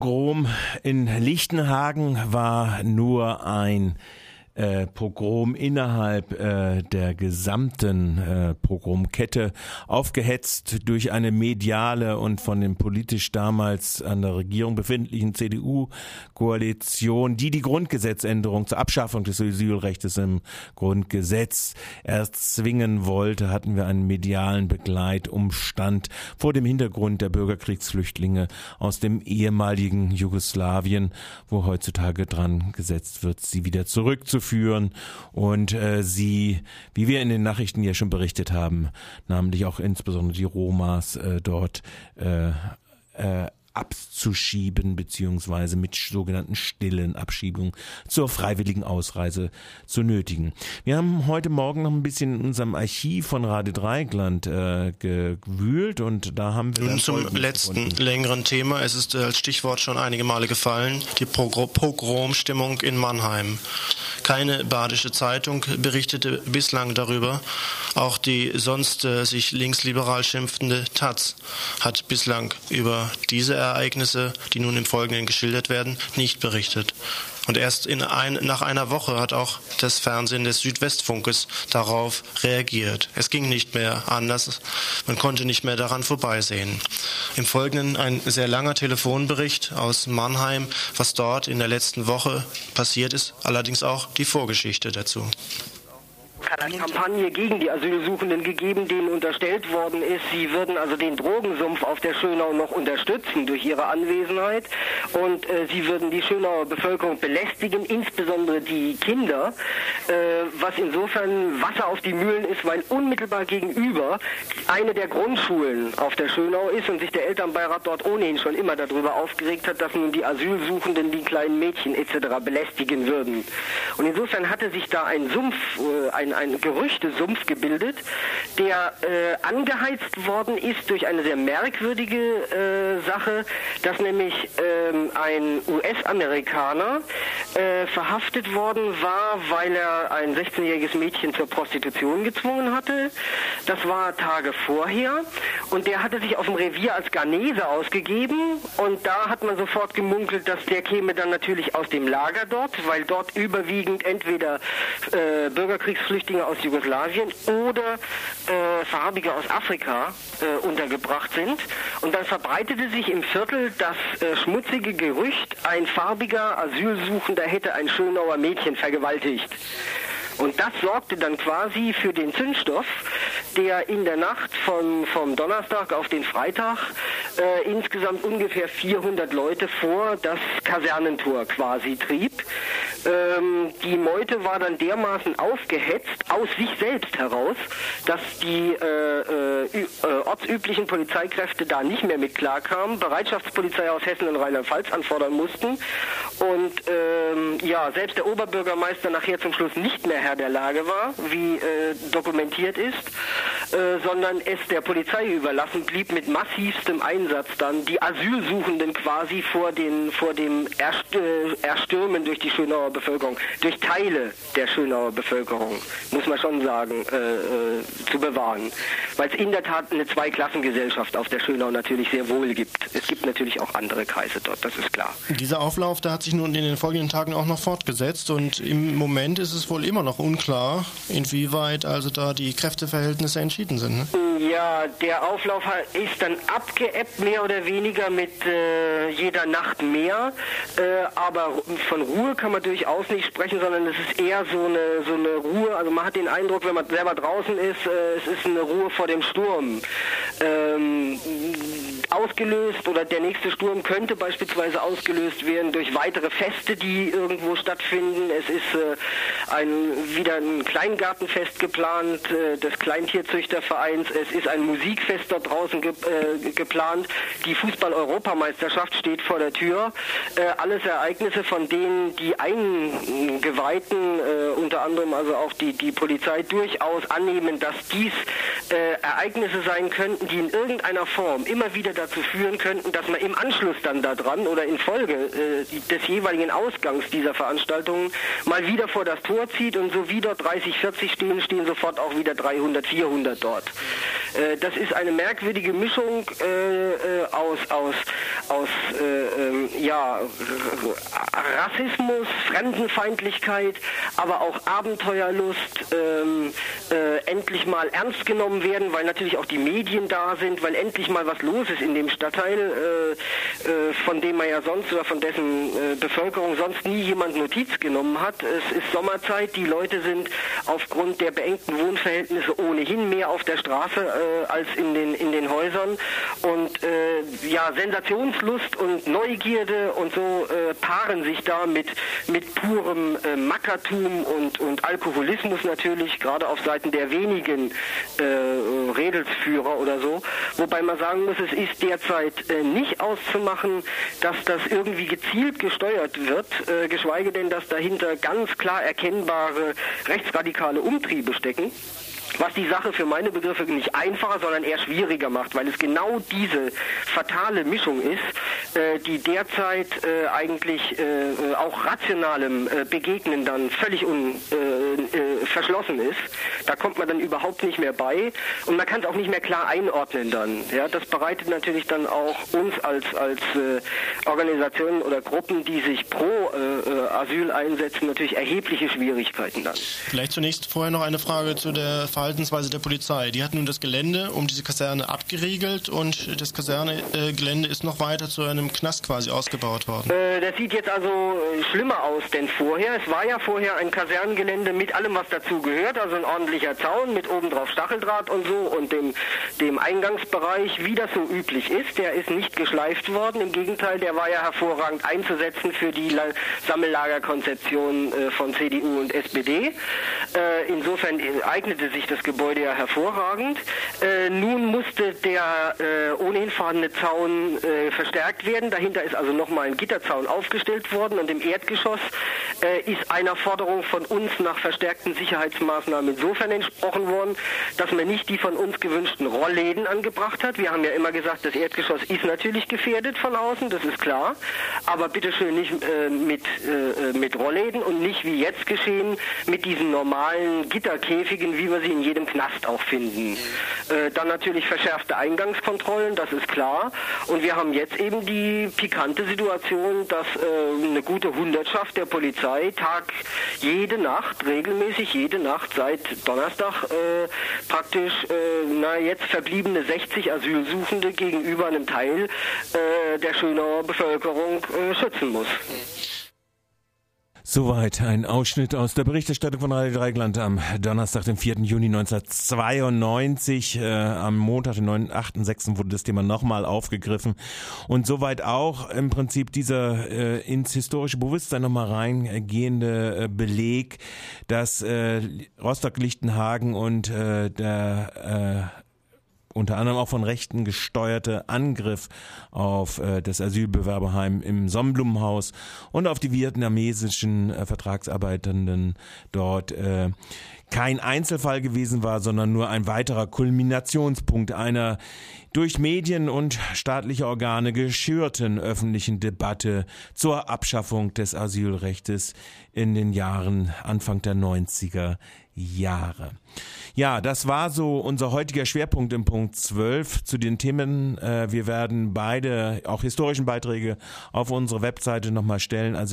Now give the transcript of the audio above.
Pogrom in Lichtenhagen war nur ein äh, Pogrom innerhalb äh, der gesamten äh, Pogromkette aufgehetzt durch eine mediale und von dem politisch damals an der Regierung befindlichen CDU-Koalition, die die Grundgesetzänderung zur Abschaffung des Asylrechts im Grundgesetz erst zwingen wollte, hatten wir einen medialen Begleitumstand vor dem Hintergrund der Bürgerkriegsflüchtlinge aus dem ehemaligen Jugoslawien, wo heutzutage dran gesetzt wird, sie wieder zurückzuführen führen. Und äh, sie, wie wir in den Nachrichten ja schon berichtet haben, namentlich auch insbesondere die Romas äh, dort äh, äh, abzuschieben beziehungsweise mit sogenannten stillen Abschiebungen zur freiwilligen Ausreise zu nötigen. Wir haben heute Morgen noch ein bisschen in unserem Archiv von Radio Dreigland äh, gewühlt und da haben wir Nun zum letzten gefunden. längeren Thema. Es ist als Stichwort schon einige Male gefallen, die Pogromstimmung in Mannheim. Keine badische Zeitung berichtete bislang darüber. Auch die sonst äh, sich linksliberal schimpfende Taz hat bislang über diese Ereignisse, die nun im Folgenden geschildert werden, nicht berichtet. Und erst in ein, nach einer Woche hat auch das Fernsehen des Südwestfunkes darauf reagiert. Es ging nicht mehr anders. Man konnte nicht mehr daran vorbeisehen. Im Folgenden ein sehr langer Telefonbericht aus Mannheim, was dort in der letzten Woche passiert ist, allerdings auch die Vorgeschichte dazu eine Kampagne gegen die Asylsuchenden gegeben, denen unterstellt worden ist, sie würden also den Drogensumpf auf der Schönau noch unterstützen durch ihre Anwesenheit und äh, sie würden die Schönauer Bevölkerung belästigen, insbesondere die Kinder, äh, was insofern Wasser auf die Mühlen ist, weil unmittelbar gegenüber eine der Grundschulen auf der Schönau ist und sich der Elternbeirat dort ohnehin schon immer darüber aufgeregt hat, dass nun die Asylsuchenden die kleinen Mädchen etc. belästigen würden. Und insofern hatte sich da ein Sumpf, äh, ein, ein Gerüchtesumpf gebildet, der äh, angeheizt worden ist durch eine sehr merkwürdige äh, Sache, dass nämlich ähm, ein US-Amerikaner äh, verhaftet worden war, weil er ein 16-jähriges Mädchen zur Prostitution gezwungen hatte. Das war Tage vorher und der hatte sich auf dem Revier als Ghanese ausgegeben und da hat man sofort gemunkelt, dass der käme dann natürlich aus dem Lager dort, weil dort überwiegend entweder äh, Bürgerkriegsflüchtlinge Flüchtlinge aus Jugoslawien oder äh, Farbige aus Afrika äh, untergebracht sind. Und dann verbreitete sich im Viertel das äh, schmutzige Gerücht, ein farbiger Asylsuchender hätte ein Schönauer Mädchen vergewaltigt. Und das sorgte dann quasi für den Zündstoff, der in der Nacht vom, vom Donnerstag auf den Freitag äh, insgesamt ungefähr 400 Leute vor das Kasernentor quasi trieb. Ähm, die Meute war dann dermaßen aufgehetzt aus sich selbst heraus, dass die äh, äh, äh, ortsüblichen Polizeikräfte da nicht mehr mit klarkamen, Bereitschaftspolizei aus Hessen und Rheinland-Pfalz anfordern mussten und ähm, ja, selbst der Oberbürgermeister nachher zum Schluss nicht mehr Herr der Lage war, wie äh, dokumentiert ist, äh, sondern es der Polizei überlassen blieb mit massivstem Einsatz dann die Asylsuchenden quasi vor, den, vor dem Erst, äh, Erstürmen durch die Schönauer Bevölkerung, durch Teile der Schönauer Bevölkerung, muss man schon sagen, äh, äh, zu bewahren. Weil es in der Tat eine Zweiklassengesellschaft auf der Schönau natürlich sehr wohl gibt. Es gibt natürlich auch andere Kreise dort, das ist klar. Dieser Auflauf, der hat sich nun in den folgenden Tagen auch noch fortgesetzt und im Moment ist es wohl immer noch unklar, inwieweit also da die Kräfteverhältnisse entschieden sind. Ne? Ja, der Auflauf ist dann abgeebbt, mehr oder weniger mit äh, jeder Nacht mehr. Äh, aber von Ruhe kann man durchaus nicht sprechen, sondern es ist eher so eine, so eine Ruhe. Also man hat den Eindruck, wenn man selber draußen ist, äh, es ist eine Ruhe vor dem Sturm. Ähm, ausgelöst oder der nächste Sturm könnte beispielsweise ausgelöst werden durch weitere Feste, die irgendwo stattfinden. Es ist äh, ein, wieder ein Kleingartenfest geplant äh, des Kleintierzüchtervereins. Es ist ein Musikfest dort draußen ge äh, geplant. Die Fußball-Europameisterschaft steht vor der Tür. Äh, alles Ereignisse, von denen die Eingeweihten, äh, unter anderem also auch die, die Polizei, durchaus annehmen, dass dies äh, Ereignisse sein könnten, die in irgendeiner Form immer wieder dazu führen könnten, dass man im Anschluss dann daran oder in Folge äh, des jeweiligen Ausgangs dieser Veranstaltungen mal wieder vor das Tor zieht und so wieder 30, 40 stehen, stehen sofort auch wieder 300, 400 dort. Äh, das ist eine merkwürdige Mischung äh, äh aus, aus, aus äh, ähm, ja, Rassismus, Fremdenfeindlichkeit, aber auch Abenteuerlust, ähm, äh, endlich mal ernst genommen werden, weil natürlich auch die Medien da sind, weil endlich mal was los ist in dem Stadtteil, äh, von dem man ja sonst oder von dessen Bevölkerung sonst nie jemand Notiz genommen hat. Es ist Sommerzeit, die Leute sind aufgrund der beengten Wohnverhältnisse ohnehin mehr auf der Straße äh, als in den, in den Häusern und äh, ja, Sensationslust und Neugierde und so paaren sich da mit, mit purem Mackertum und, und Alkoholismus natürlich, gerade auf Seiten der wenigen äh, Redelsführer oder so. Wobei man sagen muss, es ist derzeit äh, nicht auszumachen, dass das irgendwie gezielt gesteuert wird, äh, geschweige denn, dass dahinter ganz klar erkennbare rechtsradikale Umtriebe stecken was die Sache für meine Begriffe nicht einfacher, sondern eher schwieriger macht, weil es genau diese fatale Mischung ist, äh, die derzeit äh, eigentlich äh, auch rationalem äh, Begegnen dann völlig un, äh, äh, verschlossen ist. Da kommt man dann überhaupt nicht mehr bei und man kann es auch nicht mehr klar einordnen dann. Ja, das bereitet natürlich dann auch uns als als Organisationen oder Gruppen, die sich pro Asyl einsetzen, natürlich erhebliche Schwierigkeiten dann. Vielleicht zunächst vorher noch eine Frage zu der Verhaltensweise der Polizei. Die hat nun das Gelände um diese Kaserne abgeriegelt und das Kasernegelände ist noch weiter zu einem Knast quasi ausgebaut worden. Äh, das sieht jetzt also äh, schlimmer aus denn vorher. Es war ja vorher ein Kasernengelände mit allem, was dazu gehört, also ein ordentlicher Zaun mit obendrauf Stacheldraht und so und dem, dem Eingangsbereich, wie das so üblich ist. Der ist nicht geschleift worden. Im Gegenteil, der war ja hervorragend einzusetzen für die La Sammellagerkonzeption äh, von CDU und SPD. Äh, insofern eignete sich das Gebäude ja hervorragend. Äh, nun musste der äh, ohnehin vorhandene Zaun äh, verstärkt werden. Dahinter ist also nochmal ein Gitterzaun aufgestellt worden und im Erdgeschoss äh, ist einer Forderung von uns nach verstärkten Sicherheitsmaßnahmen insofern entsprochen worden, dass man nicht die von uns gewünschten Rollläden angebracht hat. Wir haben ja immer gesagt, das Erdgeschoss ist natürlich gefährdet von außen, das ist klar, aber bitteschön nicht äh, mit, äh, mit Rollläden und nicht wie jetzt geschehen mit diesen normalen Gitterkäfigen, wie wir sie in jedem Knast auch finden. Äh, dann natürlich verschärfte Eingangskontrollen, das ist klar. Und wir haben jetzt eben die pikante Situation, dass äh, eine gute Hundertschaft der Polizei Tag jede Nacht, regelmäßig jede Nacht seit Donnerstag äh, praktisch, äh, na jetzt verbliebene 60 Asylsuchende gegenüber einem Teil äh, der Schönauer Bevölkerung äh, schützen muss. Soweit ein Ausschnitt aus der Berichterstattung von Radio Dreigland am Donnerstag, dem 4. Juni 1992. Äh, am Montag, den 8.6. wurde das Thema nochmal aufgegriffen. Und soweit auch im Prinzip dieser äh, ins historische Bewusstsein nochmal reingehende äh, Beleg, dass äh, Rostock-Lichtenhagen und äh, der äh, unter anderem auch von Rechten gesteuerte Angriff auf äh, das Asylbewerberheim im Sonnenblumenhaus und auf die vietnamesischen äh, Vertragsarbeitenden dort äh, kein Einzelfall gewesen war, sondern nur ein weiterer Kulminationspunkt einer durch Medien und staatliche Organe geschürten öffentlichen Debatte zur Abschaffung des Asylrechtes in den Jahren Anfang der 90er Jahre. Ja, das war so unser heutiger Schwerpunkt im Punkt 12 zu den Themen. Äh, wir werden beide auch historischen Beiträge auf unsere Webseite nochmal stellen. Also